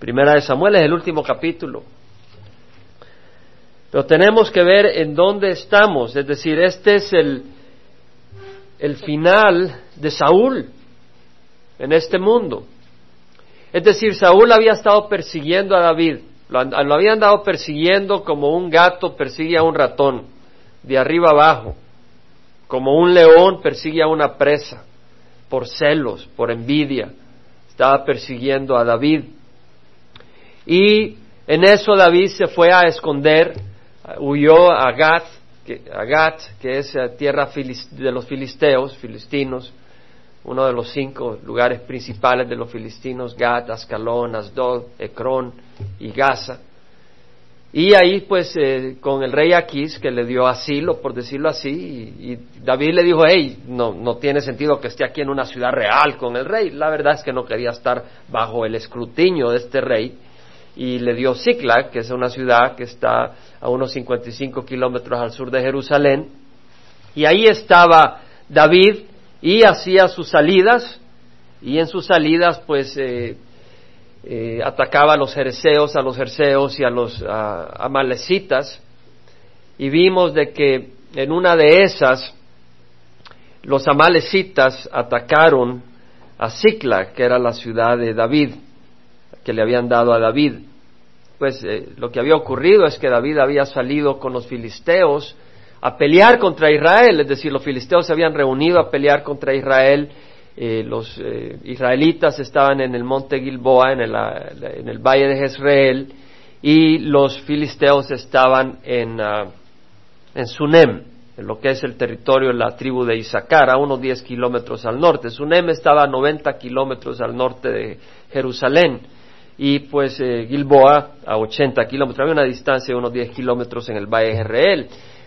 Primera de Samuel es el último capítulo. Pero tenemos que ver en dónde estamos, es decir, este es el, el final de Saúl en este mundo. Es decir, Saúl había estado persiguiendo a David, lo, lo había andado persiguiendo como un gato persigue a un ratón, de arriba abajo, como un león persigue a una presa, por celos, por envidia, estaba persiguiendo a David. Y en eso David se fue a esconder, huyó a Gat, que, es tierra de los filisteos, filistinos, uno de los cinco lugares principales de los filistinos, Gat, Ascalón, Asdod, Ecrón y Gaza. Y ahí pues eh, con el rey Aquís que le dio asilo, por decirlo así, y, David le dijo, hey, no, no tiene sentido que esté aquí en una ciudad real con el rey. La verdad es que no quería estar bajo el escrutinio de este rey. Y le dio Ziklag, que es una ciudad que está a unos 55 kilómetros al sur de Jerusalén. Y ahí estaba David y hacía sus salidas, y en sus salidas pues eh, eh, atacaba a los jerseos, a los jerseos y a los amalecitas, y vimos de que en una de esas los amalecitas atacaron a Sicla, que era la ciudad de David, le habían dado a David. Pues eh, lo que había ocurrido es que David había salido con los filisteos a pelear contra Israel, es decir, los filisteos se habían reunido a pelear contra Israel eh, los eh, israelitas estaban en el monte Gilboa, en el, valle de Jezreel, y los filisteos estaban en, uh, en Sunem, en lo que es el territorio de la tribu de Isaacar, a unos 10 kilómetros al norte. Sunem estaba a 90 kilómetros al norte de Jerusalén y pues eh, Gilboa a 80 kilómetros. Había una distancia de unos 10 kilómetros en el valle de Jezreel.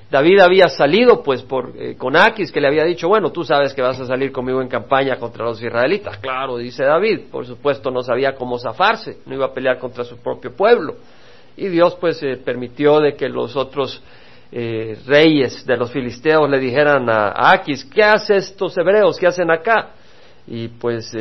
David había salido pues por, eh, con Aquis que le había dicho, bueno, tú sabes que vas a salir conmigo en campaña contra los israelitas. Claro, dice David, por supuesto no sabía cómo zafarse, no iba a pelear contra su propio pueblo. Y Dios pues eh, permitió de que los otros reyes de los filisteos le dijeran a, Aquis, ¿qué hacen estos hebreos? ¿Qué hacen acá? Y pues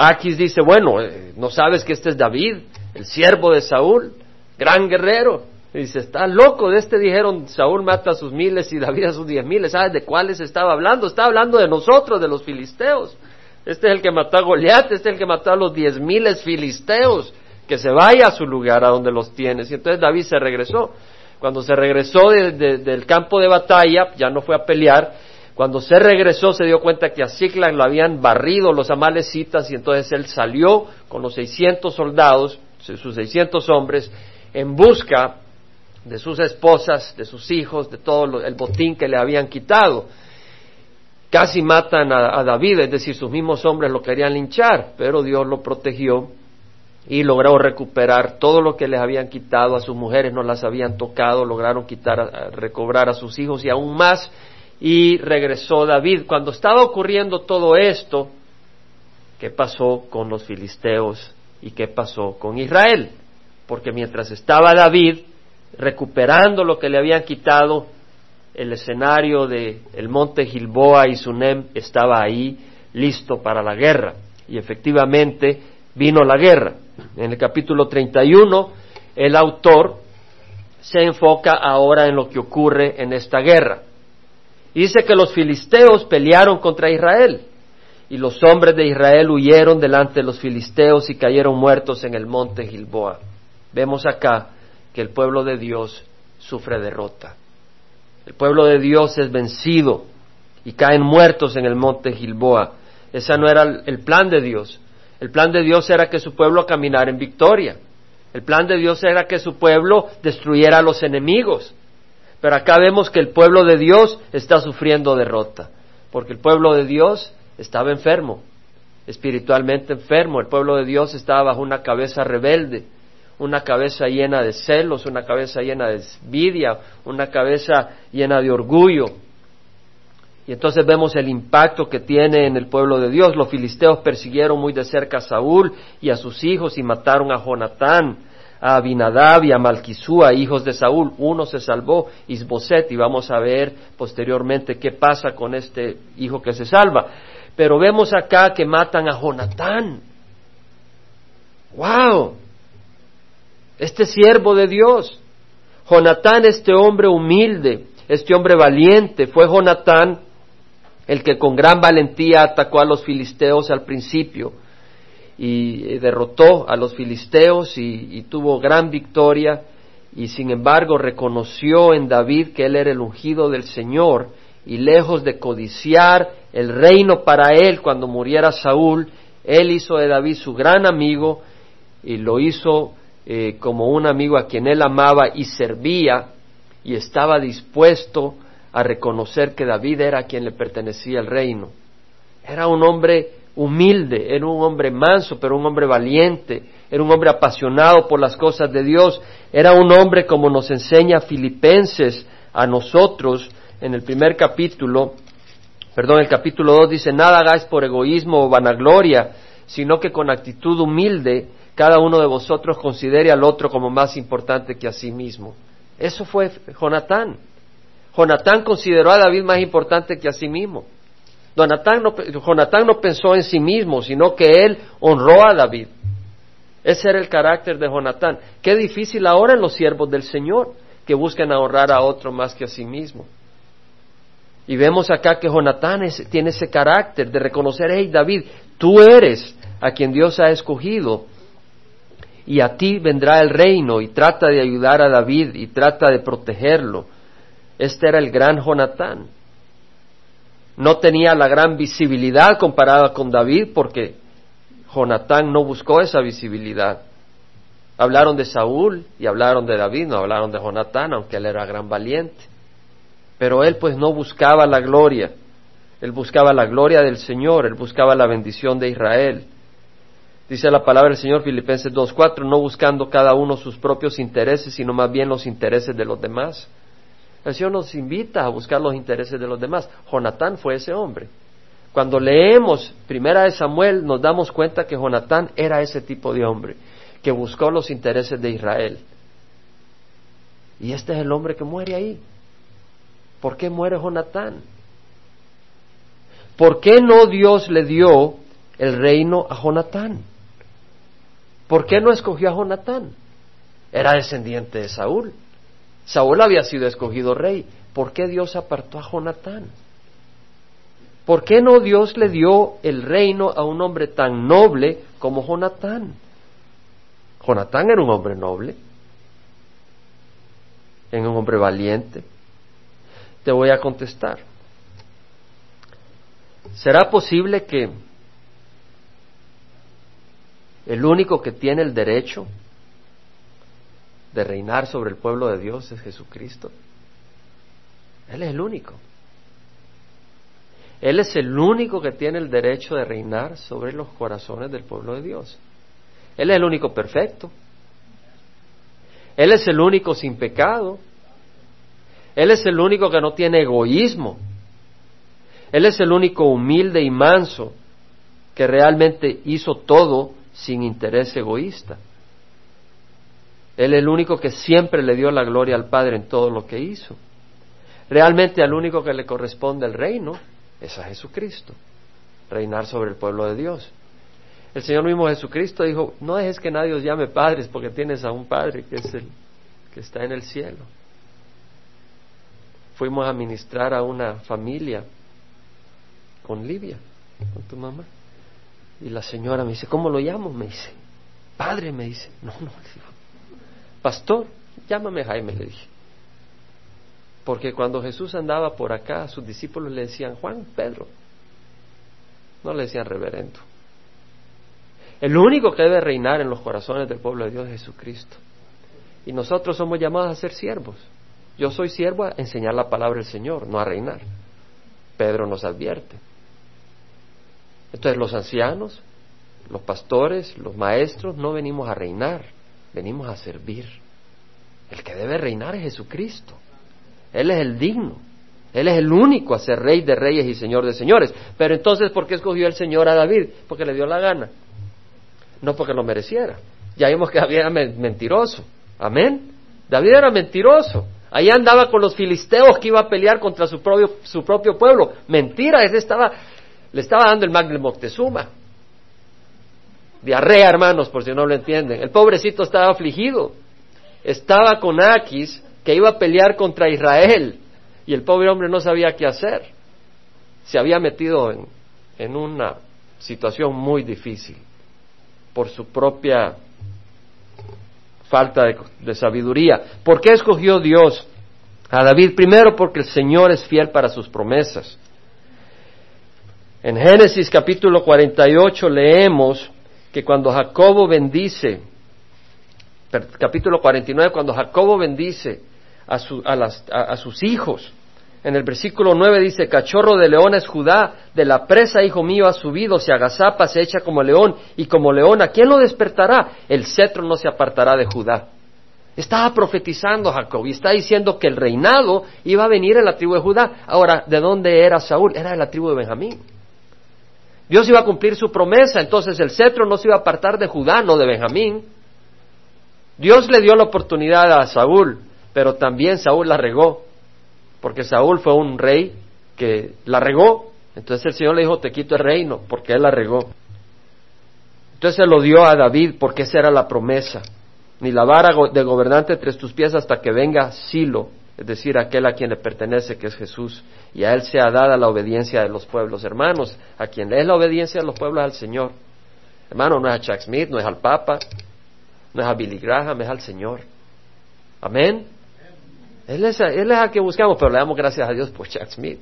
Aquis dice, bueno, ¿no sabes que este es David, el siervo de Saúl, gran guerrero? dice, está loco, de este dijeron, Saúl mata a sus miles y David a sus diez miles. ¿Sabes de cuáles estaba hablando? Está hablando de nosotros, de los filisteos. Este es el que mató a Goliat, este es el que mató a los diez miles filisteos. Que se vaya a su lugar, a donde los tienes. Y entonces David se regresó. Cuando se regresó del campo de batalla, ya no fue a pelear. Cuando se regresó se dio cuenta que a Ziklag lo habían barrido los amalecitas y entonces él salió con los 600 soldados, sus 600 hombres, en busca de sus esposas, de sus hijos, de todo el botín que le habían quitado. Casi matan a, David, es decir, sus mismos hombres lo querían linchar, pero Dios lo protegió y logró recuperar todo lo que les habían quitado, a sus mujeres no las habían tocado, lograron quitar, recobrar a sus hijos y aún más, y regresó David. Cuando estaba ocurriendo todo esto, ¿qué pasó con los filisteos y qué pasó con Israel? Porque mientras estaba David, recuperando lo que le habían quitado, el escenario de monte Gilboa y Sunem estaba ahí listo para la guerra. Y efectivamente vino la guerra. En el capítulo 31, el autor se enfoca ahora en lo que ocurre en esta guerra. Dice que los filisteos pelearon contra Israel y los hombres de Israel huyeron delante de los filisteos y cayeron muertos en el monte Gilboa. Vemos acá que el pueblo de Dios sufre derrota. El pueblo de Dios es vencido y caen muertos en el monte Gilboa. Ese no era el plan de Dios. El plan de Dios era que su pueblo caminara en victoria. El plan de Dios era que su pueblo destruyera a los enemigos. Pero acá vemos que el pueblo de Dios está sufriendo derrota, porque el pueblo de Dios estaba enfermo, espiritualmente enfermo. El pueblo de Dios estaba bajo una cabeza rebelde una cabeza llena de celos, una cabeza llena de envidia, una cabeza llena de orgullo. Y entonces vemos el impacto que tiene en el pueblo de Dios. Los filisteos persiguieron muy de cerca a Saúl y a sus hijos y mataron a Jonatán, a Abinadab y a Malquisúa, hijos de Saúl. Uno se salvó, Isboset, y vamos a ver posteriormente qué pasa con este hijo que se salva. Pero vemos acá que matan a Jonatán. ¡Wow! este siervo de Dios. Jonatán, este hombre humilde, este hombre valiente, fue Jonatán el que con gran valentía atacó a los filisteos al principio y derrotó a los filisteos y, tuvo gran victoria y sin embargo reconoció en David que él era el ungido del Señor y lejos de codiciar el reino para él cuando muriera Saúl, él hizo de David su gran amigo y lo hizo eh, como un amigo a quien él amaba y servía y estaba dispuesto a reconocer que David era quien le pertenecía el reino. Era un hombre humilde, era un hombre manso, pero un hombre valiente, era un hombre apasionado por las cosas de Dios, era un hombre como nos enseña Filipenses a nosotros en el primer capítulo, perdón, el capítulo 2 dice, nada hagáis por egoísmo o vanagloria, sino que con actitud humilde cada uno de vosotros considere al otro como más importante que a sí mismo. Eso fue Jonatán. Jonatán consideró a David más importante que a sí mismo. Jonatán no pensó en sí mismo, sino que él honró a David. Ese era el carácter de Jonatán. Qué difícil ahora en los siervos del Señor que busquen ahorrar a otro más que a sí mismo. Y vemos acá que Jonatán tiene ese carácter de reconocer, hey David, tú eres a quien Dios ha escogido y a ti vendrá el reino y trata de ayudar a David y trata de protegerlo. Este era el gran Jonatán. No tenía la gran visibilidad comparada con David porque Jonatán no buscó esa visibilidad. Hablaron de Saúl y hablaron de David, no hablaron de Jonatán, aunque él era gran valiente. Pero él pues no buscaba la gloria, él buscaba la gloria del Señor, él buscaba la bendición de Israel. Dice la palabra del Señor Filipenses 2.4, no buscando cada uno sus propios intereses, sino más bien los intereses de los demás. El Señor nos invita a buscar los intereses de los demás. Jonatán fue ese hombre. Cuando leemos Primera de Samuel nos damos cuenta que Jonatán era ese tipo de hombre que buscó los intereses de Israel. Y este es el hombre que muere ahí. ¿Por qué muere Jonatán? ¿Por qué no Dios le dio el reino a Jonatán? ¿Por qué no escogió a Jonatán? Era descendiente de Saúl. Saúl había sido escogido rey. ¿Por qué Dios apartó a Jonatán? ¿Por qué no Dios le dio el reino a un hombre tan noble como Jonatán? Jonatán era un hombre noble, era un hombre valiente. Te voy a contestar. ¿Será posible que el único que tiene el derecho de reinar sobre el pueblo de Dios es Jesucristo. Él es el único. Él es el único que tiene el derecho de reinar sobre los corazones del pueblo de Dios. Él es el único perfecto. Él es el único sin pecado. Él es el único que no tiene egoísmo. Él es el único humilde y manso que realmente hizo todo sin interés egoísta. Él es el único que siempre le dio la gloria al Padre en todo lo que hizo. Realmente al único que le corresponde el reino es a Jesucristo, reinar sobre el pueblo de Dios. El Señor mismo Jesucristo dijo, no dejes que nadie os llame padres porque tienes a un Padre que es el que está en el cielo. Fuimos a ministrar a una familia con Livia, con tu mamá. Y la señora me dice, ¿cómo lo llamo? Me dice, padre, me dice, no, no, pastor, llámame Jaime, le dije. Porque cuando Jesús andaba por acá, sus discípulos le decían Juan, Pedro. No le decían reverendo. El único que debe reinar en los corazones del pueblo de Dios es Jesucristo. Y nosotros somos llamados a ser siervos. Yo soy siervo a enseñar la palabra del Señor, no a reinar. Pedro nos advierte. Entonces los ancianos, los pastores, los maestros, no venimos a reinar, venimos a servir. El que debe reinar es Jesucristo. Él es el digno. Él es el único a ser rey de reyes y señor de señores. Pero entonces, ¿por qué escogió el Señor a David? Porque le dio la gana. No porque lo mereciera. Ya vimos que David era mentiroso. Amén. David era mentiroso. Ahí andaba con los filisteos que iba a pelear contra su propio, su propio pueblo. Mentira, ese estaba, le estaba dando el Magnum Moctezuma. Diarrea, hermanos, por si no lo entienden. El pobrecito estaba afligido. estaba con Aquis, que iba a pelear contra Israel, y el pobre hombre no sabía qué hacer. Se había metido en, una situación muy difícil por su propia falta de, sabiduría. ¿Por qué escogió Dios a David? Primero porque el Señor es fiel para sus promesas. En Génesis capítulo 48 leemos que cuando Jacobo bendice, capítulo 49, cuando Jacobo bendice a, a sus hijos, en el versículo 9 dice, cachorro de león es Judá, de la presa, hijo mío, ha subido, se agazapa, se echa como león, y como león, ¿a quién lo despertará? El cetro no se apartará de Judá. Estaba profetizando Jacob y está diciendo que el reinado iba a venir en la tribu de Judá. Ahora, ¿de dónde era Saúl? Era de la tribu de Benjamín. Dios iba a cumplir su promesa, entonces el cetro no se iba a apartar de Judá, no de Benjamín. Dios le dio la oportunidad a Saúl, pero también Saúl la regó porque Saúl fue un rey que la regó. Entonces el Señor le dijo, te quito el reino, porque él la regó. Entonces se lo dio a David, porque esa era la promesa. Ni la vara de gobernante entre tus pies hasta que venga Silo, es decir, aquel a quien le pertenece, que es Jesús, y a él sea dada la obediencia de los pueblos. Hermanos, a quien le es la obediencia de los pueblos al Señor. Hermano, no es a Chuck Smith, no es al Papa, no es a Billy Graham, es al Señor. Amén. Él es, él es que buscamos, pero le damos gracias a Dios por Chuck Smith.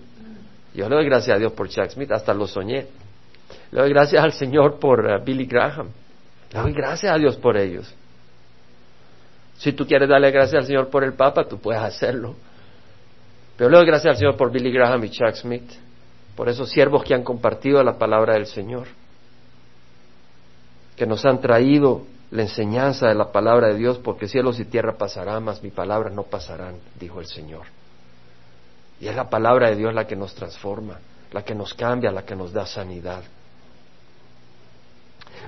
Yo le doy gracias a Dios por Chuck Smith, hasta lo soñé. Le doy gracias al Señor por uh, Billy Graham. Le doy gracias a Dios por ellos. Si tú quieres darle gracias al Señor por el Papa, tú puedes hacerlo. Pero le doy gracias al Señor por Billy Graham y Chuck Smith, por esos siervos que han compartido la palabra del Señor, que nos han traído la enseñanza de la palabra de Dios, porque cielos y tierra pasarán, mas mi palabra no pasarán, dijo el Señor. Y es la palabra de Dios la que nos transforma, la que nos cambia, la que nos da sanidad.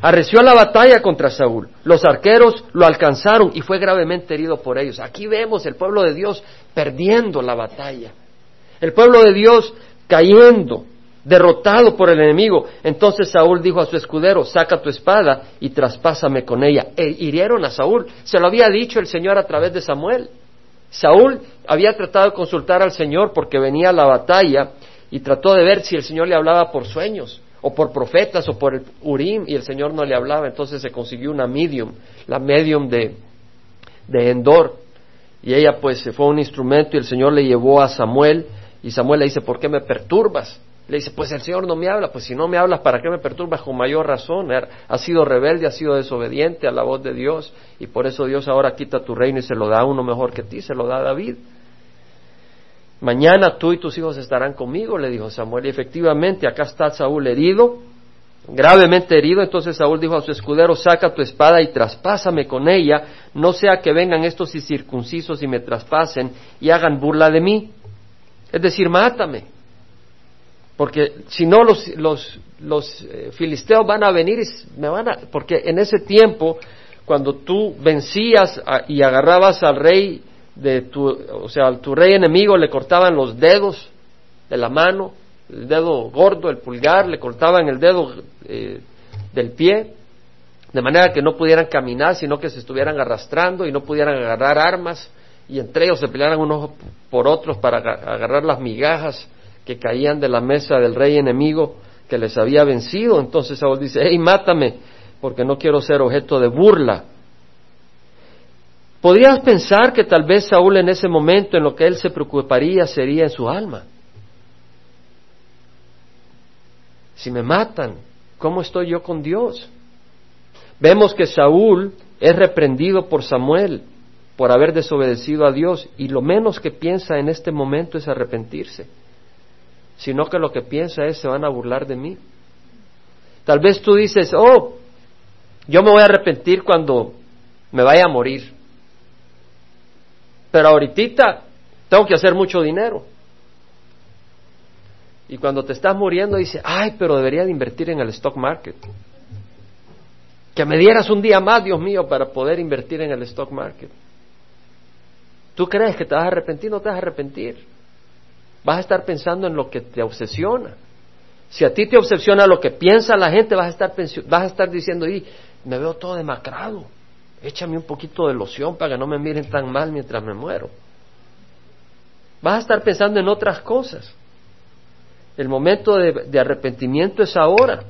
Arreció la batalla contra Saúl. Los arqueros lo alcanzaron y fue gravemente herido por ellos. Aquí vemos el pueblo de Dios perdiendo la batalla. El pueblo de Dios cayendo derrotado por el enemigo. Entonces Saúl dijo a su escudero, saca tu espada y traspásame con ella. E hirieron a Saúl. Se lo había dicho el Señor a través de Samuel. Saúl había tratado de consultar al Señor porque venía la batalla y trató de ver si el Señor le hablaba por sueños o por profetas o por el Urim y el Señor no le hablaba. Entonces se consiguió una medium, la medium de, de Endor. Y ella pues se fue un instrumento y el Señor le llevó a Samuel y Samuel le dice, ¿por qué me perturbas? Le dice, pues el Señor no me habla, pues si no me hablas, ¿para qué me perturbas con mayor razón? Ha sido rebelde, ha sido desobediente a la voz de Dios y por eso Dios ahora quita tu reino y se lo da a uno mejor que ti, se lo da a David. Mañana tú y tus hijos estarán conmigo, le dijo Samuel. Y efectivamente, acá está Saúl herido, gravemente herido. Entonces Saúl dijo a su escudero, saca tu espada y traspásame con ella, no sea que vengan estos incircuncisos y me traspasen y hagan burla de mí. Es decir, mátame. Porque si no, los, los, los eh, filisteos van a venir y me van a. Porque en ese tiempo, cuando tú vencías y agarrabas al rey de tu. O sea, tu rey enemigo le cortaban los dedos de la mano, el dedo gordo, el pulgar, le cortaban el dedo eh, del pie, de manera que no pudieran caminar, sino que se estuvieran arrastrando y no pudieran agarrar armas, y entre ellos se pelearan unos por otros para agarrar las migajas que caían de la mesa del rey enemigo que les había vencido. Entonces Saúl dice, hey, mátame, porque no quiero ser objeto de burla. Podrías pensar que tal vez Saúl en ese momento en lo que él se preocuparía sería en su alma. Si me matan, ¿cómo estoy yo con Dios? Vemos que Saúl es reprendido por Samuel por haber desobedecido a Dios y lo menos que piensa en este momento es arrepentirse sino que lo que piensa es se van a burlar de mí. Tal vez tú dices, oh, yo me voy a arrepentir cuando me vaya a morir, pero ahorita tengo que hacer mucho dinero. Y cuando te estás muriendo dice, ay, pero debería de invertir en el stock market. Que me dieras un día más, Dios mío, para poder invertir en el stock market. ¿Tú crees que te vas a arrepentir? No te vas a arrepentir. Vas a estar pensando en lo que te obsesiona. Si a ti te obsesiona lo que piensa la gente, vas a estar, vas a estar diciendo, y me veo todo demacrado. Échame un poquito de loción para que no me miren tan mal mientras me muero. Vas a estar pensando en otras cosas. El momento de, arrepentimiento es ahora.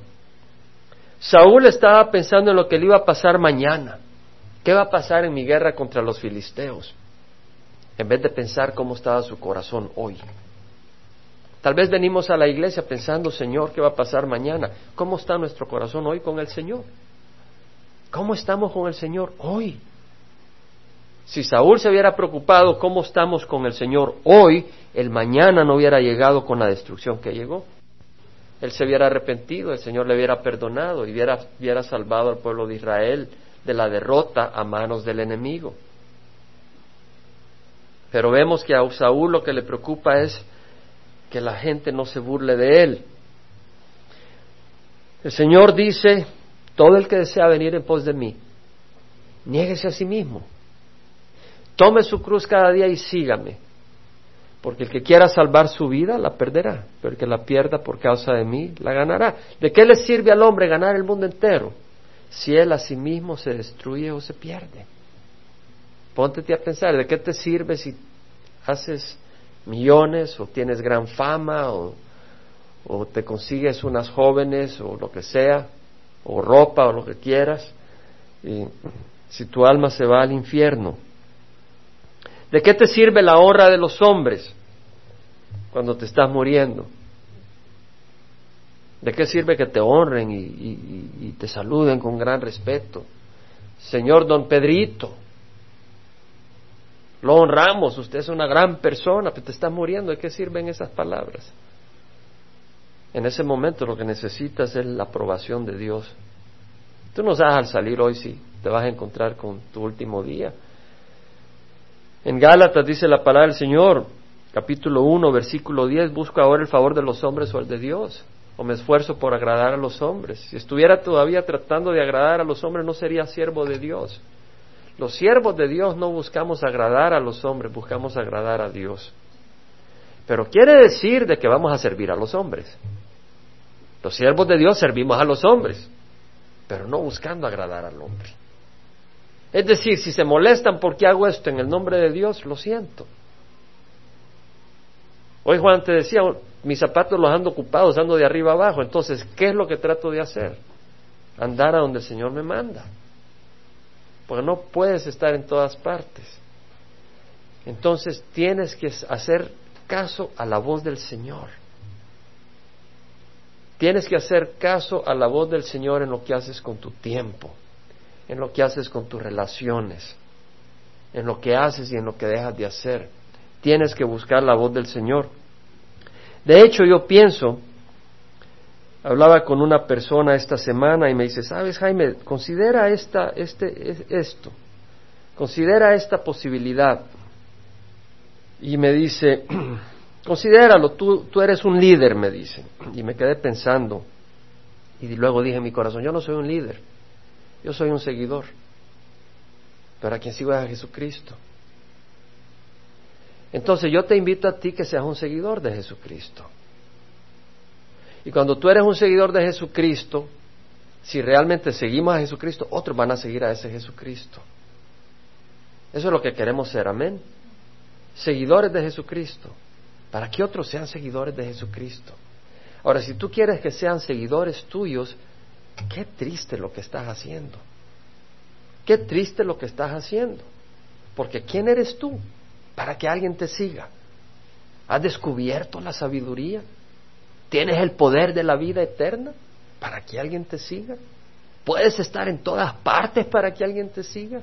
Saúl estaba pensando en lo que le iba a pasar mañana. ¿Qué va a pasar en mi guerra contra los filisteos? En vez de pensar cómo estaba su corazón hoy. Tal vez venimos a la iglesia pensando, Señor, ¿qué va a pasar mañana? ¿Cómo está nuestro corazón hoy con el Señor? ¿Cómo estamos con el Señor hoy? Si Saúl se hubiera preocupado cómo estamos con el Señor hoy, el mañana no hubiera llegado con la destrucción que llegó. Él se hubiera arrepentido, el Señor le hubiera perdonado y hubiera, hubiera salvado al pueblo de Israel de la derrota a manos del enemigo. Pero vemos que a Saúl lo que le preocupa es que la gente no se burle de él. El Señor dice, todo el que desea venir en pos de mí, niéguese a sí mismo, tome su cruz cada día y sígame, porque el que quiera salvar su vida la perderá, pero el que la pierda por causa de mí la ganará. ¿De qué le sirve al hombre ganar el mundo entero si él a sí mismo se destruye o se pierde? Póntete a pensar, ¿de qué te sirve si haces millones o tienes gran fama o, te consigues unas jóvenes o lo que sea, o ropa o lo que quieras, y si tu alma se va al infierno. ¿De qué te sirve la honra de los hombres cuando te estás muriendo? ¿De qué sirve que te honren y, y te saluden con gran respeto? Señor don Pedrito, lo honramos, usted es una gran persona, pero te está muriendo, ¿de qué sirven esas palabras? En ese momento lo que necesitas es la aprobación de Dios. Tú no sabes al salir hoy si te vas a encontrar con tu último día. En Gálatas dice la palabra del Señor, capítulo 1, versículo 10, busco ahora el favor de los hombres o el de Dios, o me esfuerzo por agradar a los hombres. Si estuviera todavía tratando de agradar a los hombres, no sería siervo de Dios. Los siervos de Dios no buscamos agradar a los hombres, buscamos agradar a Dios. Pero quiere decir de que vamos a servir a los hombres. Los siervos de Dios servimos a los hombres, pero no buscando agradar al hombre. Es decir, si se molestan porque hago esto en el nombre de Dios, lo siento. Hoy Juan te decía, mis zapatos los ando ocupados, ando de arriba abajo. Entonces, ¿qué es lo que trato de hacer? Andar a donde el Señor me manda porque no puedes estar en todas partes. Entonces tienes que hacer caso a la voz del Señor. Tienes que hacer caso a la voz del Señor en lo que haces con tu tiempo, en lo que haces con tus relaciones, en lo que haces y en lo que dejas de hacer. Tienes que buscar la voz del Señor. De hecho, yo pienso Hablaba con una persona esta semana y me dice, sabes Jaime, considera esta, este, esto, considera esta posibilidad. Y me dice, considéralo, tú, tú eres un líder, me dice. Y me quedé pensando. Y luego dije en mi corazón, yo no soy un líder, yo soy un seguidor. Pero a quien sigo es a Jesucristo. Entonces yo te invito a ti que seas un seguidor de Jesucristo. Y cuando tú eres un seguidor de Jesucristo, si realmente seguimos a Jesucristo, otros van a seguir a ese Jesucristo. Eso es lo que queremos ser, amén. Seguidores de Jesucristo, para que otros sean seguidores de Jesucristo. Ahora, si tú quieres que sean seguidores tuyos, qué triste lo que estás haciendo. Qué triste lo que estás haciendo. Porque ¿quién eres tú para que alguien te siga? ¿Has descubierto la sabiduría? ¿Tienes el poder de la vida eterna para que alguien te siga? ¿Puedes estar en todas partes para que alguien te siga?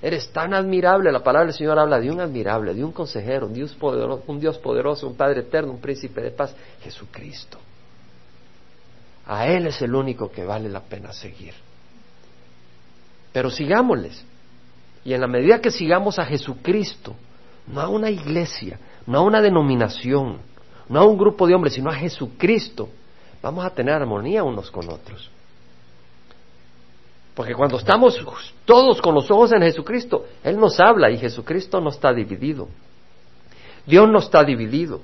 Eres tan admirable, la palabra del Señor habla de un admirable, de un consejero, un Dios poderoso, un, Dios poderoso, un Padre eterno, un príncipe de paz, Jesucristo. A Él es el único que vale la pena seguir. Pero sigámosles. Y en la medida que sigamos a Jesucristo, no a una iglesia, no a una denominación, no a un grupo de hombres, sino a Jesucristo, vamos a tener armonía unos con otros. Porque cuando estamos todos con los ojos en Jesucristo, Él nos habla y Jesucristo no está dividido. Dios no está dividido.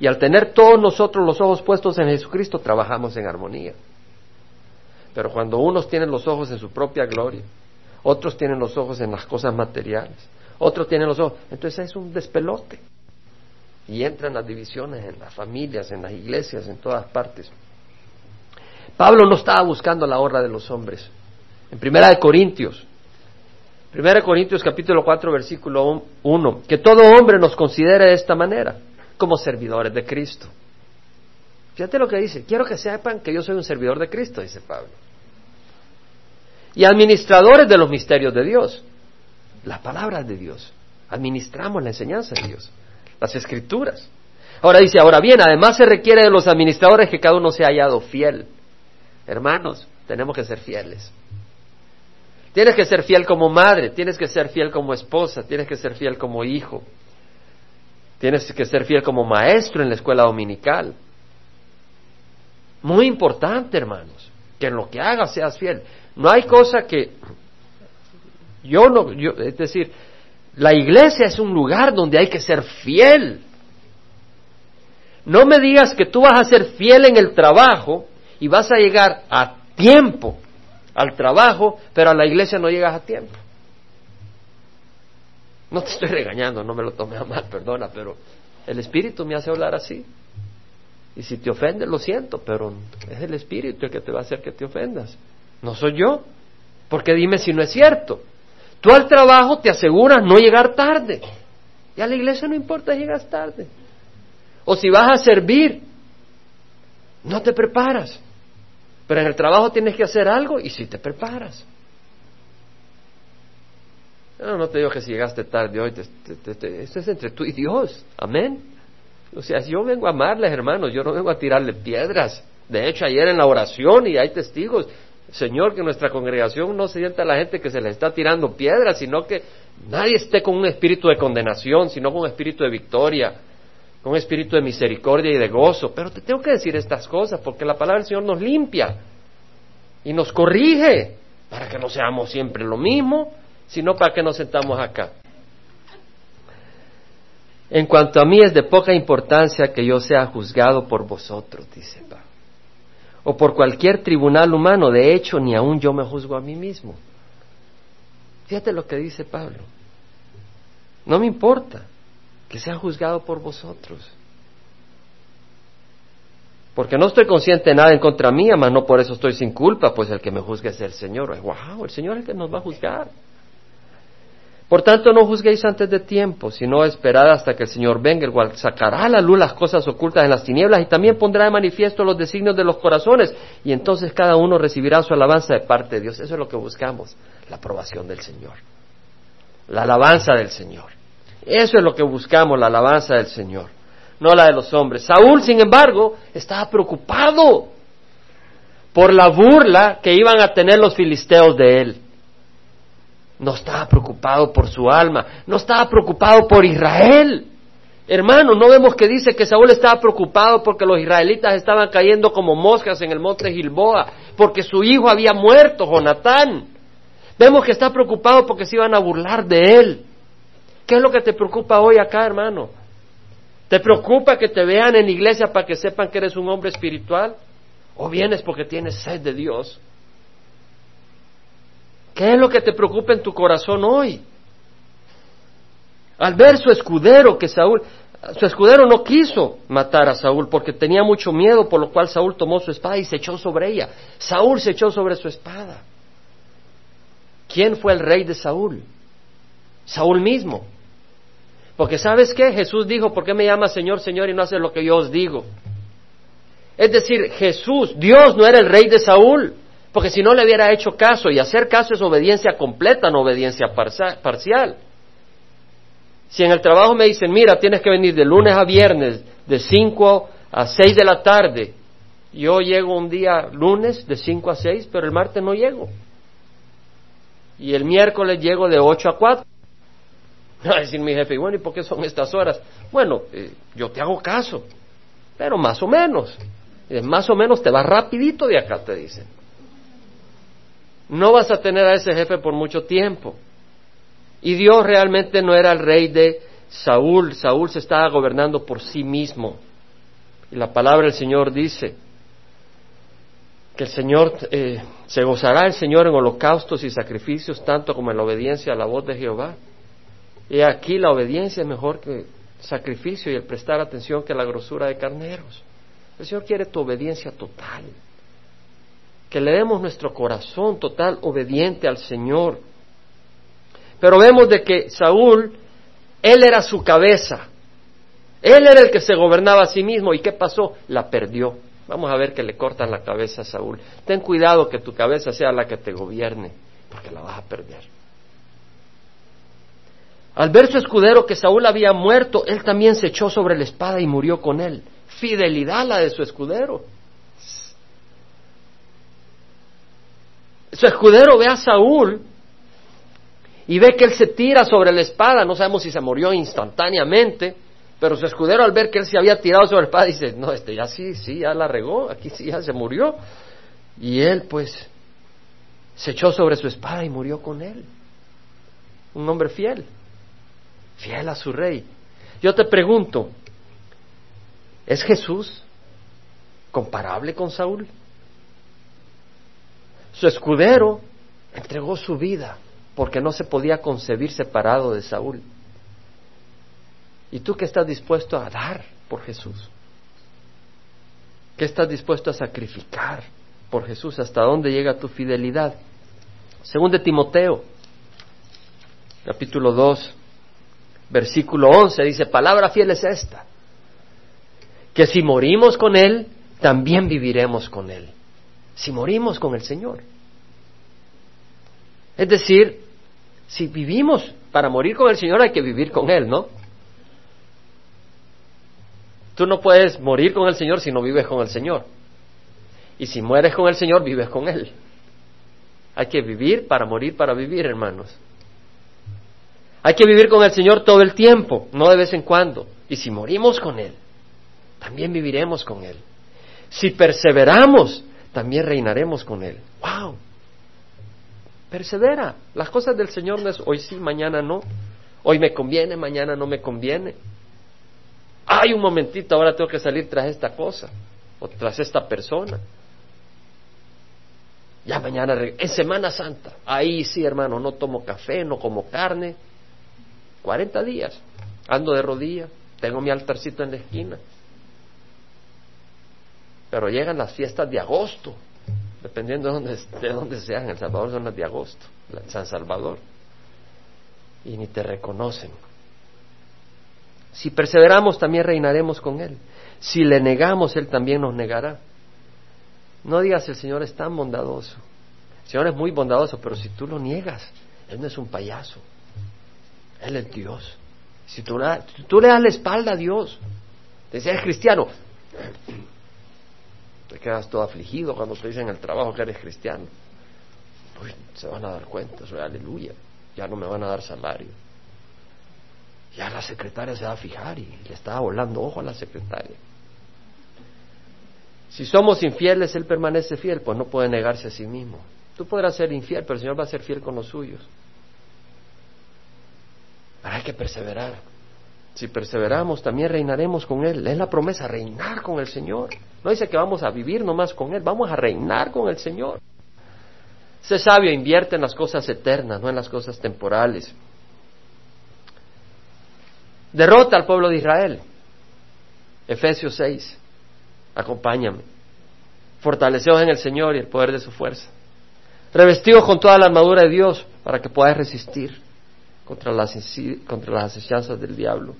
Y al tener todos nosotros los ojos puestos en Jesucristo, trabajamos en armonía. Pero cuando unos tienen los ojos en su propia gloria, otros tienen los ojos en las cosas materiales, otros tienen los ojos. Entonces es un despelote. Y entran las divisiones en las familias, en las iglesias, en todas partes. Pablo no estaba buscando la honra de los hombres. En Primera de Corintios, Primera de Corintios capítulo 4 versículo 1, que todo hombre nos considere de esta manera, como servidores de Cristo. Fíjate lo que dice, quiero que sepan que yo soy un servidor de Cristo, dice Pablo. Y administradores de los misterios de Dios, las palabras de Dios. Administramos la enseñanza de Dios, las escrituras. Ahora dice, ahora bien, además se requiere de los administradores que cada uno sea hallado fiel. Hermanos, tenemos que ser fieles. Tienes que ser fiel como madre, tienes que ser fiel como esposa, tienes que ser fiel como hijo, tienes que ser fiel como maestro en la escuela dominical. Muy importante, hermanos, que en lo que hagas seas fiel. No hay cosa que yo no, yo, es decir, la iglesia es un lugar donde hay que ser fiel. No me digas que tú vas a ser fiel en el trabajo y vas a llegar a tiempo al trabajo, pero a la iglesia no llegas a tiempo. No te estoy regañando, no me lo tomes a mal, perdona, pero el Espíritu me hace hablar así. Y si te ofende, lo siento, pero es el Espíritu el que te va a hacer que te ofendas. No soy yo. Porque dime si no es cierto. Tú al trabajo te aseguras no llegar tarde. Y a la iglesia no importa llegas tarde. O si vas a servir, no te preparas. Pero en el trabajo tienes que hacer algo y si te preparas. No, te digo que si llegaste tarde hoy, esto es entre tú y Dios. Amén. O sea, yo vengo a amarles, hermanos, yo no vengo a tirarle piedras. De hecho, ayer en la oración, y hay testigos, Señor, que nuestra congregación no se sienta la gente que se le está tirando piedras, sino que nadie esté con un espíritu de condenación, sino con un espíritu de victoria con espíritu de misericordia y de gozo. Pero te tengo que decir estas cosas porque la palabra del Señor nos limpia y nos corrige para que no seamos siempre lo mismo, sino para que nos sentamos acá. En cuanto a mí es de poca importancia que yo sea juzgado por vosotros, dice Pablo, o por cualquier tribunal humano, de hecho ni aún yo me juzgo a mí mismo. Fíjate lo que dice Pablo. No me importa que sea juzgado por vosotros. Porque no estoy consciente de nada en contra mía, mas no por eso estoy sin culpa, pues el que me juzgue es el Señor. ¡Wow! El Señor es el que nos va a juzgar. Por tanto, no juzguéis antes de tiempo, sino esperad hasta que el Señor venga, el cual sacará a la luz las cosas ocultas en las tinieblas y también pondrá de manifiesto los designios de los corazones, y entonces cada uno recibirá su alabanza de parte de Dios. Eso es lo que buscamos, la aprobación del Señor, la alabanza del Señor. Eso es lo que buscamos, la alabanza del Señor, no la de los hombres. Saúl, sin embargo, estaba preocupado por la burla que iban a tener los filisteos de él. No estaba preocupado por su alma, no estaba preocupado por Israel. Hermano, no vemos que dice que Saúl estaba preocupado porque los israelitas estaban cayendo como moscas en el monte Gilboa, porque su hijo había muerto, Jonatán. Vemos que está preocupado porque se iban a burlar de él. ¿Qué es lo que te preocupa hoy acá, hermano? ¿Te preocupa que te vean en la iglesia para que sepan que eres un hombre espiritual? ¿O vienes porque tienes sed de Dios? ¿Qué es lo que te preocupa en tu corazón hoy? Al ver su escudero, que Saúl, su escudero no quiso matar a Saúl porque tenía mucho miedo, por lo cual Saúl tomó su espada y se echó sobre ella. Saúl se echó sobre su espada. ¿Quién fue el rey de Saúl? Saúl mismo. Porque sabes qué? Jesús dijo, ¿por qué me llamas Señor, Señor y no haces lo que yo os digo? Es decir, Jesús, Dios no era el rey de Saúl, porque si no le hubiera hecho caso, y hacer caso es obediencia completa, no obediencia parcial. Si en el trabajo me dicen, mira, tienes que venir de lunes a viernes, de 5 a 6 de la tarde, yo llego un día lunes de 5 a 6, pero el martes no llego. Y el miércoles llego de 8 a 4. Va a decir mi jefe, bueno, ¿y por qué son estas horas? Bueno, eh, yo te hago caso, pero más o menos. más o menos te vas rapidito de acá, te dicen. No vas a tener a ese jefe por mucho tiempo. Y Dios realmente no era el rey de Saúl. Saúl se estaba gobernando por sí mismo. Y la palabra del Señor dice que el Señor eh, se gozará el Señor en holocaustos y sacrificios tanto como en la obediencia a la voz de Jehová. Y aquí la obediencia es mejor que sacrificio y el prestar atención que la grosura de carneros. El Señor quiere tu obediencia total. Que le demos nuestro corazón total obediente al Señor. Pero vemos de que Saúl, él era su cabeza. Él era el que se gobernaba a sí mismo. ¿Y qué pasó? La perdió. Vamos a ver que le cortan la cabeza a Saúl. Ten cuidado que tu cabeza sea la que te gobierne, porque la vas a perder. Al ver su escudero que Saúl había muerto, él también se echó sobre la espada y murió con él. Fidelidad la de su escudero. Su escudero ve a Saúl y ve que él se tira sobre la espada. No sabemos si se murió instantáneamente, pero su escudero al ver que él se había tirado sobre la espada dice, no, este ya sí, sí, ya la regó, aquí sí ya se murió. Y él pues se echó sobre su espada y murió con él. Un hombre fiel, fiel a su rey. Yo te pregunto, ¿es Jesús comparable con Saúl? Su escudero entregó su vida porque no se podía concebir separado de Saúl. ¿Y tú qué estás dispuesto a dar por Jesús? ¿Qué estás dispuesto a sacrificar por Jesús? ¿Hasta dónde llega tu fidelidad? Según de Timoteo, capítulo 2, versículo 11, dice, palabra fiel es esta, que si morimos con Él, también viviremos con Él. Si morimos con el Señor. Es decir, si vivimos para morir con el Señor, hay que vivir con Él, ¿no? Tú no puedes morir con el Señor si no vives con el Señor. Y si mueres con el Señor, vives con Él. Hay que vivir para morir para vivir, hermanos. Hay que vivir con el Señor todo el tiempo, no de vez en cuando. Y si morimos con Él, también viviremos con Él. Si perseveramos, también reinaremos con Él. ¡Wow! Persevera. Las cosas del Señor no es hoy sí, mañana no. Hoy me conviene, mañana no me conviene ay, un momentito, ahora tengo que salir tras esta cosa o tras esta persona. Ya mañana, en Semana Santa, ahí sí, hermano, no tomo café, no como carne. 40 días, ando de rodillas, tengo mi altarcito en la esquina. Pero llegan las fiestas de agosto, dependiendo de dónde, de sean. En El Salvador son las de agosto, San Salvador. Y ni te reconocen. Si perseveramos, también reinaremos con Él. Si le negamos, Él también nos negará. No digas, el Señor es tan bondadoso. El Señor es muy bondadoso, pero si tú lo niegas, Él no es un payaso. Él es Dios. Si tú, le das la espalda a Dios, te eres cristiano, te quedas todo afligido cuando te dicen en el trabajo que eres cristiano. Pues se van a dar cuenta, soy aleluya. Ya no me van a dar salario. Ya la secretaria se va a fijar y le estaba volando ojo a la secretaria. Si somos infieles, Él permanece fiel, pues no puede negarse a sí mismo. Tú podrás ser infiel, pero el Señor va a ser fiel con los suyos. Pero hay que perseverar. Si perseveramos, también reinaremos con Él. Es la promesa, reinar con el Señor. No dice que vamos a vivir nomás con Él, vamos a reinar con el Señor. Sé sabio, invierte en las cosas eternas, no en las cosas temporales. Derrota al pueblo de Israel. Efesios 6. Acompáñame. Fortaleceos en el Señor y el poder de su fuerza. Revestidos con toda la armadura de Dios para que podáis resistir contra las, contra las asechanzas del diablo.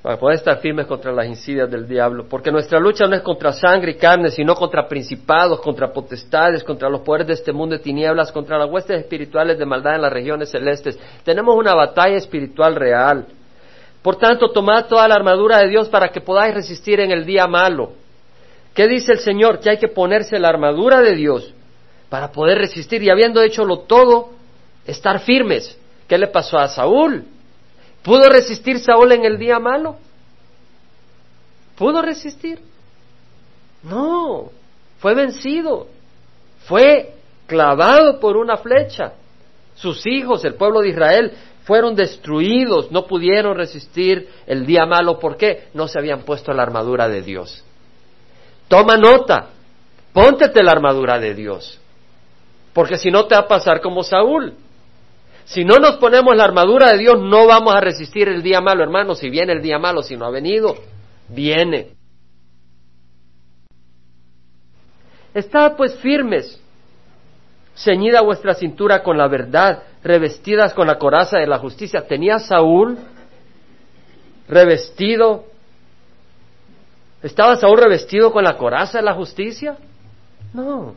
Para poder estar firmes contra las insidias del diablo. Porque nuestra lucha no es contra sangre y carne, sino contra principados, contra potestades, contra los poderes de este mundo de tinieblas, contra las huestes espirituales de maldad en las regiones celestes. Tenemos una batalla espiritual real. Por tanto, tomad toda la armadura de Dios para que podáis resistir en el día malo. ¿Qué dice el Señor? Que hay que ponerse la armadura de Dios para poder resistir y habiendo hecholo todo, estar firmes. ¿Qué le pasó a Saúl? ¿Pudo resistir Saúl en el día malo? ¿Pudo resistir? No, fue vencido, fue clavado por una flecha. Sus hijos, el pueblo de Israel, fueron destruidos, no pudieron resistir el día malo. ¿Por qué? No se habían puesto la armadura de Dios. Toma nota. Póntete la armadura de Dios, porque si no te va a pasar como Saúl. Si no nos ponemos la armadura de Dios, no vamos a resistir el día malo, hermano. Si viene el día malo, si no ha venido, viene. Estad pues firmes, ceñida vuestra cintura con la verdad, revestidas con la coraza de la justicia. ¿Tenía Saúl revestido? ¿Estaba Saúl revestido con la coraza de la justicia? No.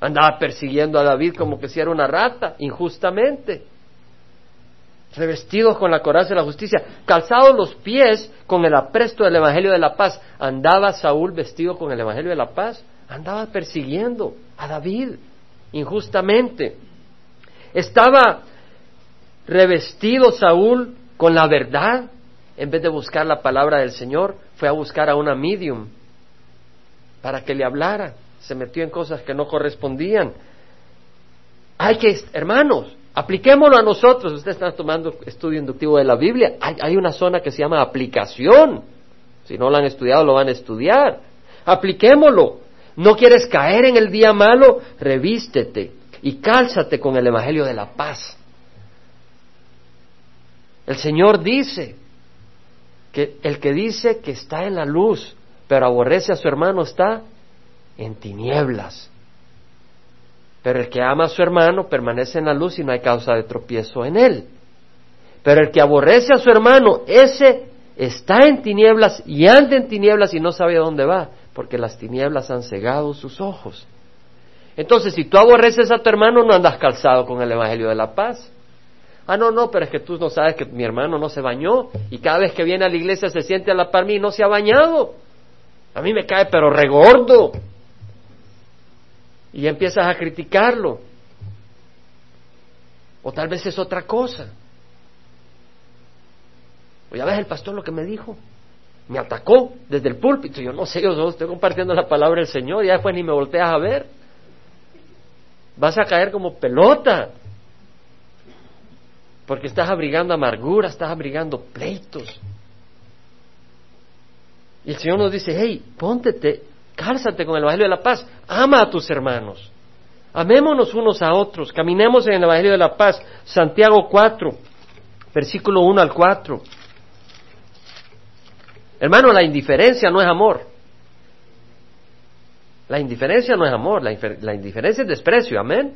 Andaba persiguiendo a David como que si era una rata, injustamente. Revestidos con la coraza de la justicia, calzados los pies con el apresto del Evangelio de la paz. ¿Andaba Saúl vestido con el Evangelio de la paz? andaba persiguiendo a David injustamente. Estaba revestido Saúl con la verdad. En vez de buscar la palabra del Señor, fue a buscar a una medium para que le hablara. Se metió en cosas que no correspondían. Hay que, hermanos, apliquémoslo a nosotros. Ustedes están tomando estudio inductivo de la Biblia. Hay, hay una zona que se llama aplicación. Si no lo han estudiado, lo van a estudiar. Apliquémoslo. ¿No quieres caer en el día malo? Revístete y cálzate con el Evangelio de la paz. El Señor dice que el que dice que está en la luz, pero aborrece a su hermano, está en tinieblas. Pero el que ama a su hermano permanece en la luz y no hay causa de tropiezo en él. Pero el que aborrece a su hermano, ese está en tinieblas y anda en tinieblas y no sabe a dónde va porque las tinieblas han cegado sus ojos. Entonces, si tú aborreces a tu hermano, no andas calzado con el Evangelio de la paz. Ah, no, no, pero es que tú no sabes que mi hermano no se bañó y cada vez que viene a la iglesia se siente a la par mí y no se ha bañado. A mí me cae pero regordo. Y empiezas a criticarlo. O tal vez es otra cosa. O ya ves el pastor lo que me dijo me atacó desde el púlpito. Yo no sé, yo estoy compartiendo la palabra del Señor ya después ni me volteas a ver. Vas a caer como pelota. Porque estás abrigando amargura, estás abrigando pleitos. Y el Señor nos dice, hey, póntete, cálzate con el Evangelio de la paz, ama a tus hermanos, amémonos unos a otros, caminemos en el Evangelio de la paz. Santiago 4, versículo 1 al 4. Hermano, la indiferencia no es amor. La indiferencia no es amor, la, indiferencia es desprecio, amén.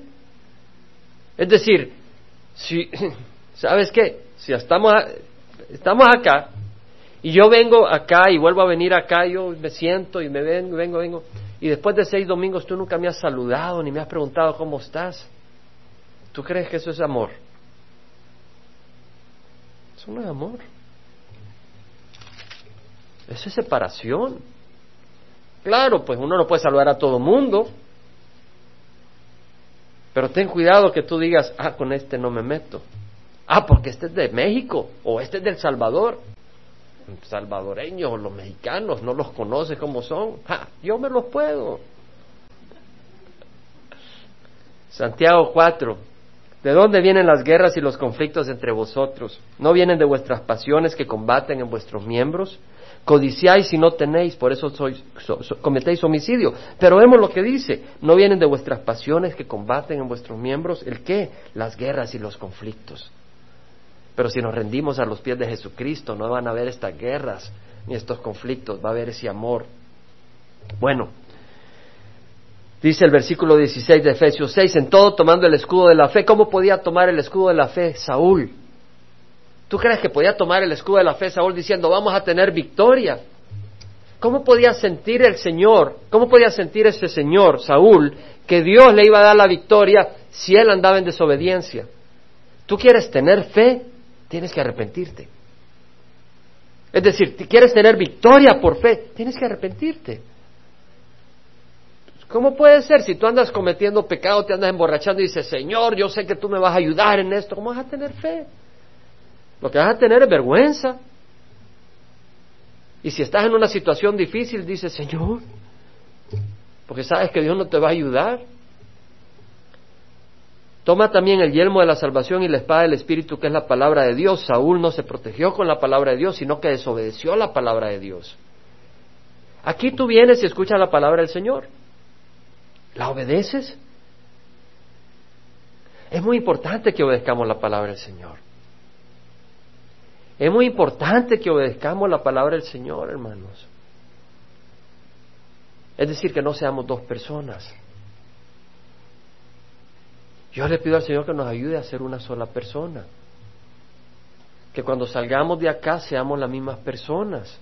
Es decir, si, ¿sabes qué? Si estamos, estamos acá y yo vengo acá y vuelvo a venir acá, yo me siento y me vengo, vengo, vengo, y después de seis domingos tú nunca me has saludado ni me has preguntado cómo estás. ¿Tú crees que eso es amor? Eso no es amor. Eso es separación. Claro, pues uno no puede saludar a todo mundo, pero ten cuidado que tú digas, ah, con este no me meto. Ah, porque este es de México o este es del Salvador. Salvadoreños, los mexicanos, no los conoces cómo son. Ah, yo me los puedo. Santiago 4. ¿De dónde vienen las guerras y los conflictos entre vosotros? ¿No vienen de vuestras pasiones que combaten en vuestros miembros? codiciáis y no tenéis, por eso sois, cometéis homicidio. Pero vemos lo que dice, no vienen de vuestras pasiones que combaten en vuestros miembros, ¿el qué? Las guerras y los conflictos. Pero si nos rendimos a los pies de Jesucristo, no van a haber estas guerras ni estos conflictos, va a haber ese amor. Bueno, dice el versículo 16 de Efesios 6, en todo tomando el escudo de la fe. ¿Cómo podía tomar el escudo de la fe Saúl? ¿Tú crees que podía tomar el escudo de la fe Saúl diciendo vamos a tener victoria? ¿Cómo podía sentir el Señor, cómo podía sentir ese Señor, Saúl, que Dios le iba a dar la victoria si él andaba en desobediencia? Tú quieres tener fe, tienes que arrepentirte. Es decir, quieres tener victoria por fe, tienes que arrepentirte. ¿Cómo puede ser si tú andas cometiendo pecado, te andas emborrachando y dices, Señor, yo sé que tú me vas a ayudar en esto? ¿Cómo vas a tener fe? Lo que vas a tener es vergüenza. Y si estás en una situación difícil, dices, Señor, porque sabes que Dios no te va a ayudar. Toma también el yelmo de la salvación y la espada del Espíritu, que es la palabra de Dios. Saúl no se protegió con la palabra de Dios, sino que desobedeció la palabra de Dios. Aquí tú vienes y escuchas la palabra del Señor. ¿La obedeces? Es muy importante que obedezcamos la palabra del Señor. Es muy importante que obedezcamos la palabra del Señor, hermanos. Es decir, que no seamos dos personas. Yo le pido al Señor que nos ayude a ser una sola persona. Que cuando salgamos de acá seamos las mismas personas.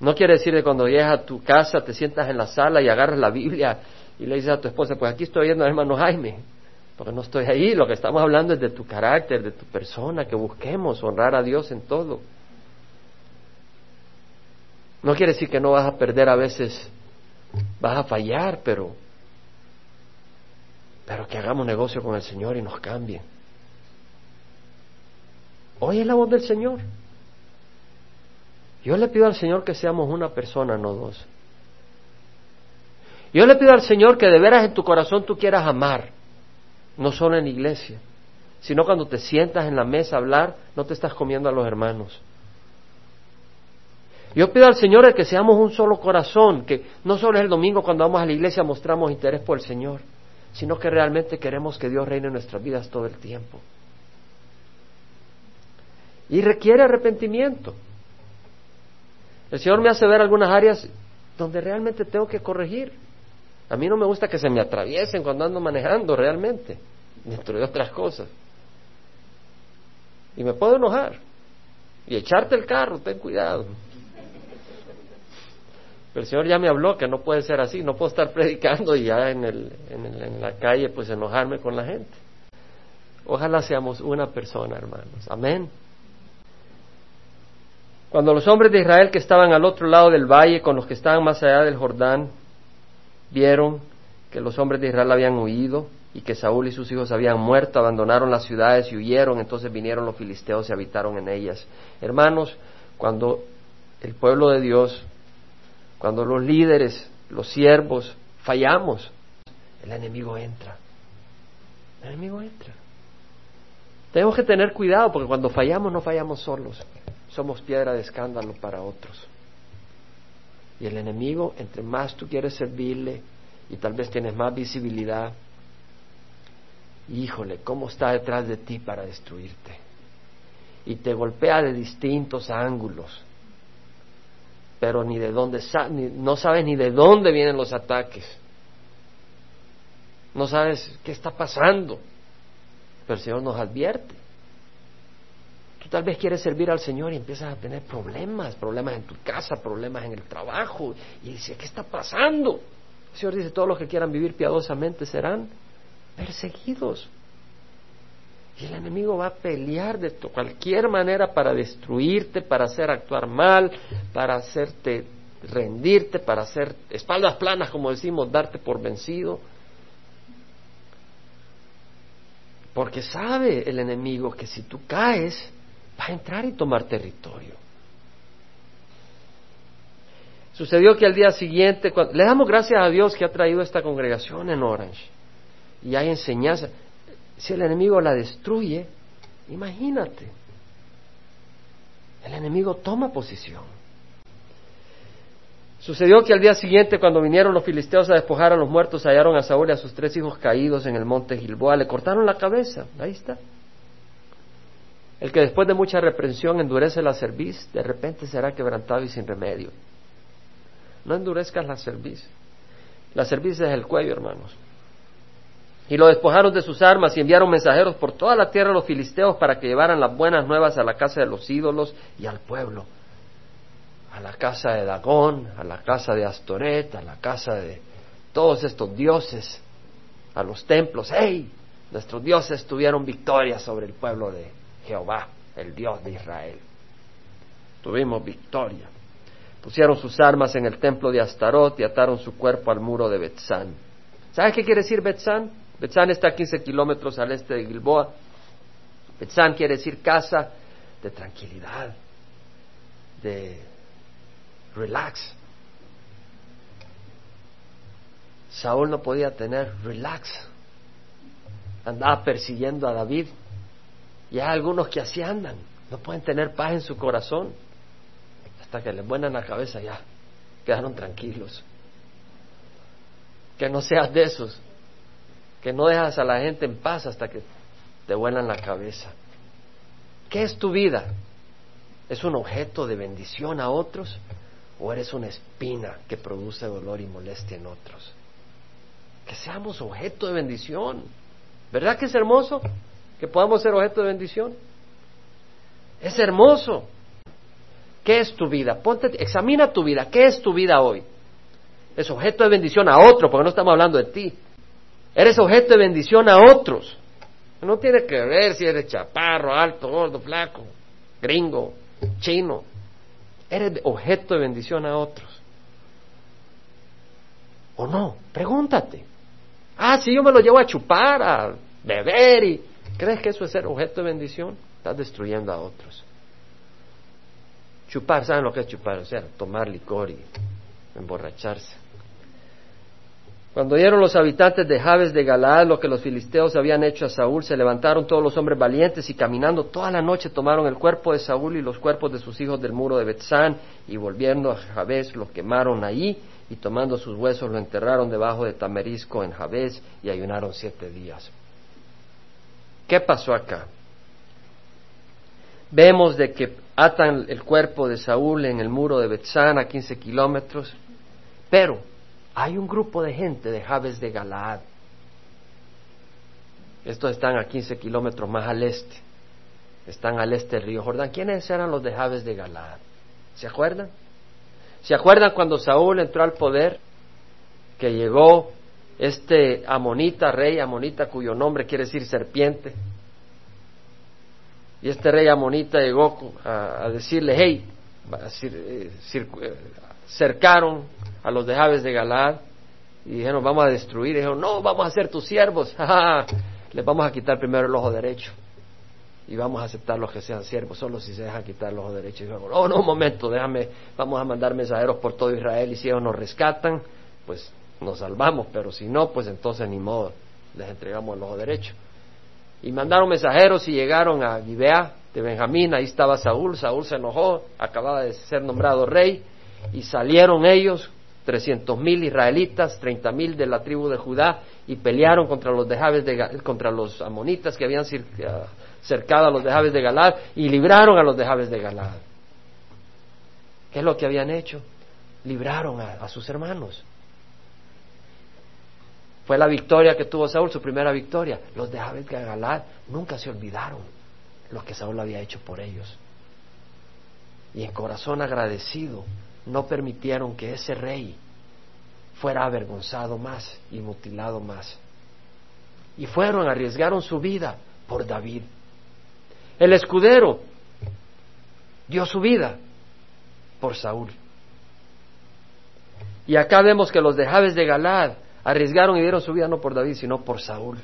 No quiere decir que cuando llegas a tu casa te sientas en la sala y agarras la Biblia y le dices a tu esposa, pues aquí estoy viendo al hermano Jaime, porque no estoy ahí. Lo que estamos hablando es de tu carácter, de tu persona, que busquemos honrar a Dios en todo. No quiere decir que no vas a perder a veces, vas a fallar, pero, pero que hagamos negocio con el Señor y nos cambien. Oye la voz del Señor. Yo le pido al Señor que seamos una persona, no dos. Yo le pido al Señor que de veras en tu corazón tú quieras amar, no solo en la iglesia, sino cuando te sientas en la mesa a hablar, no te estás comiendo a los hermanos. Yo pido al Señor que seamos un solo corazón, que no solo es el domingo cuando vamos a la iglesia mostramos interés por el Señor, sino que realmente queremos que Dios reine en nuestras vidas todo el tiempo. Y requiere arrepentimiento. El Señor me hace ver algunas áreas donde realmente tengo que corregir. A mí no me gusta que se me atraviesen cuando ando manejando realmente, dentro de otras cosas. Y me puedo enojar. Y echarte el carro, ten cuidado. Pero el Señor ya me habló que no puede ser así, no puedo estar predicando y ya en, el, en, en la calle pues enojarme con la gente. Ojalá seamos una persona, hermanos. Amén. Cuando los hombres de Israel que estaban al otro lado del valle, con los que estaban más allá del Jordán, vieron que los hombres de Israel habían huido y que Saúl y sus hijos habían muerto, abandonaron las ciudades y huyeron, entonces vinieron los filisteos y habitaron en ellas. Hermanos, cuando el pueblo de Dios, cuando los líderes, los siervos, fallamos, el enemigo entra. El enemigo entra. Tenemos que tener cuidado porque cuando fallamos no fallamos solos somos piedra de escándalo para otros. Y el enemigo, entre más tú quieres servirle y tal vez tienes más visibilidad, híjole, ¿cómo está detrás de ti para destruirte? Y te golpea de distintos ángulos, pero ni de dónde, no sabes ni de dónde vienen los ataques. No sabes qué está pasando, pero el Señor nos advierte. Tú tal vez quieres servir al Señor y empiezas a tener problemas, problemas en tu casa, problemas en el trabajo. Y dices, ¿qué está pasando? El Señor dice, todos los que quieran vivir piadosamente serán perseguidos. Y el enemigo va a pelear de cualquier manera para destruirte, para hacer actuar mal, para hacerte rendirte, para hacer espaldas planas, como decimos, darte por vencido. Porque sabe el enemigo que si tú caes, va a entrar y tomar territorio. Sucedió que al día siguiente, le damos gracias a Dios que ha traído esta congregación en Orange y hay enseñanza. Si el enemigo la destruye, imagínate, el enemigo toma posición. Sucedió que al día siguiente, cuando vinieron los filisteos a despojar a los muertos, hallaron a Saúl y a sus tres hijos caídos en el monte Gilboa, le cortaron la cabeza, ahí está. El que después de mucha reprensión endurece la cerviz, de repente será quebrantado y sin remedio. No endurezcas la cerviz. La cerviz es el cuello, hermanos. Y lo despojaron de sus armas y enviaron mensajeros por toda la tierra a los filisteos para que llevaran las buenas nuevas a la casa de los ídolos y al pueblo. A la casa de Dagón, a la casa de Astoret, a la casa de todos estos dioses, a los templos. ¡Hey! Nuestros dioses tuvieron victoria sobre el pueblo de Jehová, el Dios de Israel. Tuvimos victoria. Pusieron sus armas en el templo de Astarot y ataron su cuerpo al muro de Betzán. ¿Sabes qué quiere decir Betzán? Betzán está a 15 kilómetros al este de Gilboa. Betzán quiere decir casa de tranquilidad, de relax. Saúl no podía tener relax. Andaba persiguiendo a David y hay algunos que así andan, no pueden tener paz en su corazón. Hasta que les buenan la cabeza ya, quedaron tranquilos. Que no seas de esos. Que no dejas a la gente en paz hasta que te vuelan la cabeza. ¿Qué es tu vida? ¿Es un objeto de bendición a otros o eres una espina que produce dolor y molestia en otros? Que seamos objeto de bendición. ¿Verdad que es hermoso que podamos ser objeto de bendición? Es hermoso. ¿Qué es tu vida? Ponte, examina tu vida. ¿Qué es tu vida hoy? Es objeto de bendición a otro, porque no estamos hablando de ti. Eres objeto de bendición a otros. No tiene que ver si eres chaparro, alto, gordo, flaco, gringo, chino. Eres objeto de bendición a otros. ¿O no? Pregúntate. Ah, si yo me lo llevo a chupar, a beber y... ¿Crees que eso es ser objeto de bendición? Estás destruyendo a otros. Chupar, ¿saben lo que es chupar? O sea, tomar licor y emborracharse. Cuando oyeron los habitantes de Jabes de Galaad lo que los filisteos habían hecho a Saúl, se levantaron todos los hombres valientes y caminando toda la noche tomaron el cuerpo de Saúl y los cuerpos de sus hijos del muro de Betzán y volviendo a Jabes lo quemaron allí y tomando sus huesos lo enterraron debajo de Tamerisco en Jabes y ayunaron siete días. ¿Qué pasó acá? Vemos de que atan el cuerpo de Saúl en el muro de Betzán a 15 kilómetros, pero hay un grupo de gente de Jabes de Galaad. Estos están a 15 kilómetros más al este. Están al este del río Jordán. ¿Quiénes eran los de Jabes de Galaad? ¿Se acuerdan? ¿Se acuerdan cuando Saúl entró al poder? Que llegó este amonita, rey amonita, cuyo nombre quiere decir serpiente. Y este rey amonita llegó a, decirle, hey, eh, cercaron a los de Jabes de Galad y dijeron, vamos a destruir. Y dijeron, no, vamos a ser tus siervos. Les vamos a quitar primero el ojo derecho y vamos a aceptar los que sean siervos, solo si se dejan quitar el ojo derecho. Y luego, oh, no, un momento, déjame, vamos a mandar mensajeros por todo Israel y si ellos nos rescatan, pues nos salvamos, pero si no, pues entonces ni modo, les entregamos el ojo derecho. Y mandaron mensajeros y llegaron a Gibea de Benjamín, ahí estaba Saúl, Saúl se enojó, acababa de ser nombrado rey, y salieron ellos, trescientos mil israelitas, treinta mil de la tribu de Judá, y pelearon contra los de de, contra los amonitas que habían cercado a los de Jabes de Galad, y libraron a los de Jabes de Galad. ¿Qué es lo que habían hecho? Libraron a, sus hermanos. Fue la victoria que tuvo Saúl, su primera victoria. Los de Jabes de Galad nunca se olvidaron lo que Saúl había hecho por ellos. Y en corazón agradecido no permitieron que ese rey fuera avergonzado más y mutilado más. Y fueron, arriesgaron su vida por David. El escudero dio su vida por Saúl. Y acá vemos que los de Jabes de Galad arriesgaron y dieron su vida no por David, sino por Saúl.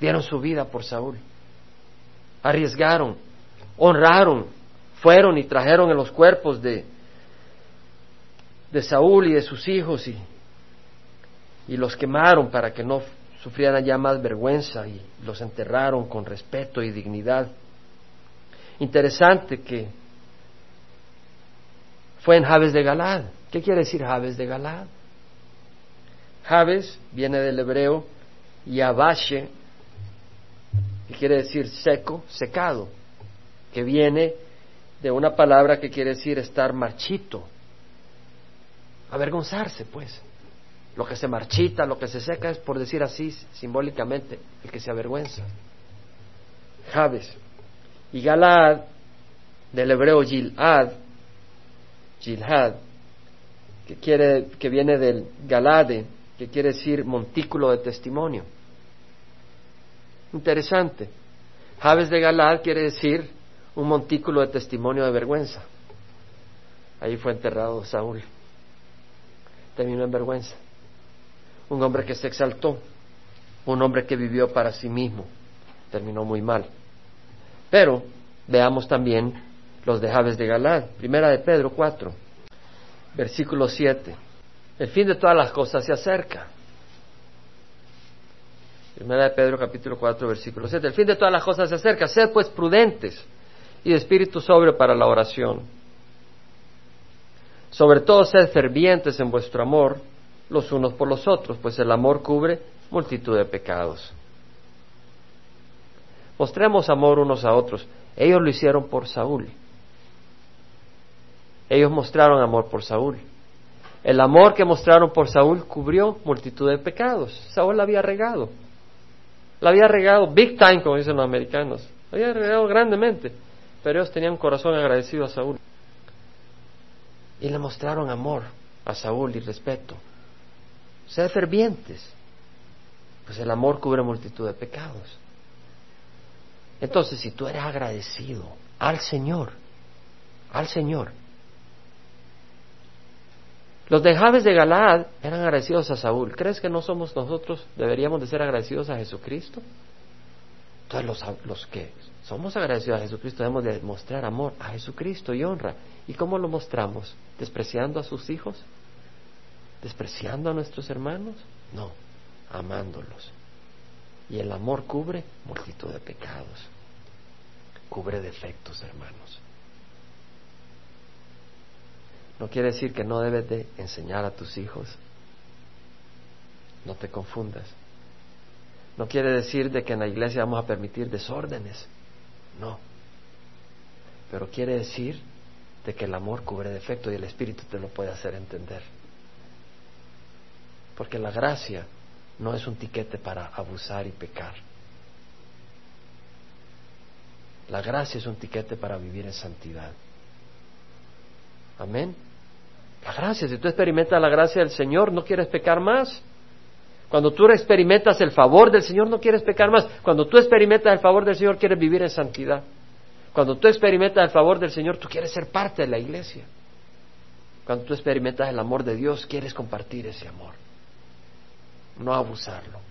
Dieron su vida por Saúl. Arriesgaron, honraron, fueron y trajeron en los cuerpos de, de Saúl y de sus hijos y, y los quemaron para que no sufrieran ya más vergüenza y los enterraron con respeto y dignidad. Interesante que fue en Jabes de Galad. ¿Qué quiere decir Jabes de Galad? Jabes viene del hebreo Yabashe, que quiere decir seco, secado, que viene de una palabra que quiere decir estar marchito, avergonzarse, pues. Lo que se marchita, lo que se seca es, por decir así, simbólicamente, el que se avergüenza. Jabes. Y Galad, del hebreo Gilad, Gilad, que, quiere, que viene del Galade, que quiere decir montículo de testimonio. Interesante. Jabes de Galad quiere decir un montículo de testimonio de vergüenza. Ahí fue enterrado Saúl terminó en vergüenza. Un hombre que se exaltó, un hombre que vivió para sí mismo, terminó muy mal. Pero veamos también los de Jabes de Galad, primera de Pedro 4, versículo 7. El fin de todas las cosas se acerca. Primera de Pedro capítulo 4 versículo 7. El fin de todas las cosas se acerca. Sed pues prudentes y de espíritu sobre para la oración sobre todo sed fervientes en vuestro amor, los unos por los otros, pues el amor cubre multitud de pecados. Mostremos amor unos a otros. Ellos lo hicieron por Saúl. Ellos mostraron amor por Saúl. El amor que mostraron por Saúl cubrió multitud de pecados. Saúl la había regado. La había regado big time, como dicen los americanos. La había regado grandemente. Pero ellos tenían corazón agradecido a Saúl. Y le mostraron amor a Saúl y respeto. Ser fervientes. Pues el amor cubre multitud de pecados. Entonces, si tú eres agradecido al Señor, al Señor, los de Jabes de Galaad eran agradecidos a Saúl. ¿Crees que no somos nosotros, deberíamos de ser agradecidos a Jesucristo? Entonces los, los que somos agradecidos a Jesucristo debemos de mostrar amor a Jesucristo y honra. ¿Y cómo lo mostramos? ¿Despreciando a sus hijos? ¿Despreciando a nuestros hermanos? No, amándolos. Y el amor cubre multitud de pecados. Cubre defectos, hermanos. No quiere decir que no debes de enseñar a tus hijos. No te confundas. No quiere decir de que en la iglesia vamos a permitir desórdenes. No. Pero quiere decir de que el amor cubre defectos y el Espíritu te lo puede hacer entender. Porque la gracia no es un tiquete para abusar y pecar. La gracia es un tiquete para vivir en santidad. Amén. La gracia, si tú experimentas la gracia del Señor, no quieres pecar más. Cuando tú experimentas el favor del Señor, no quieres pecar más. Cuando tú experimentas el favor del Señor, quieres vivir en santidad. Cuando tú experimentas el favor del Señor, tú quieres ser parte de la iglesia. Cuando tú experimentas el amor de Dios, quieres compartir ese amor, no abusarlo.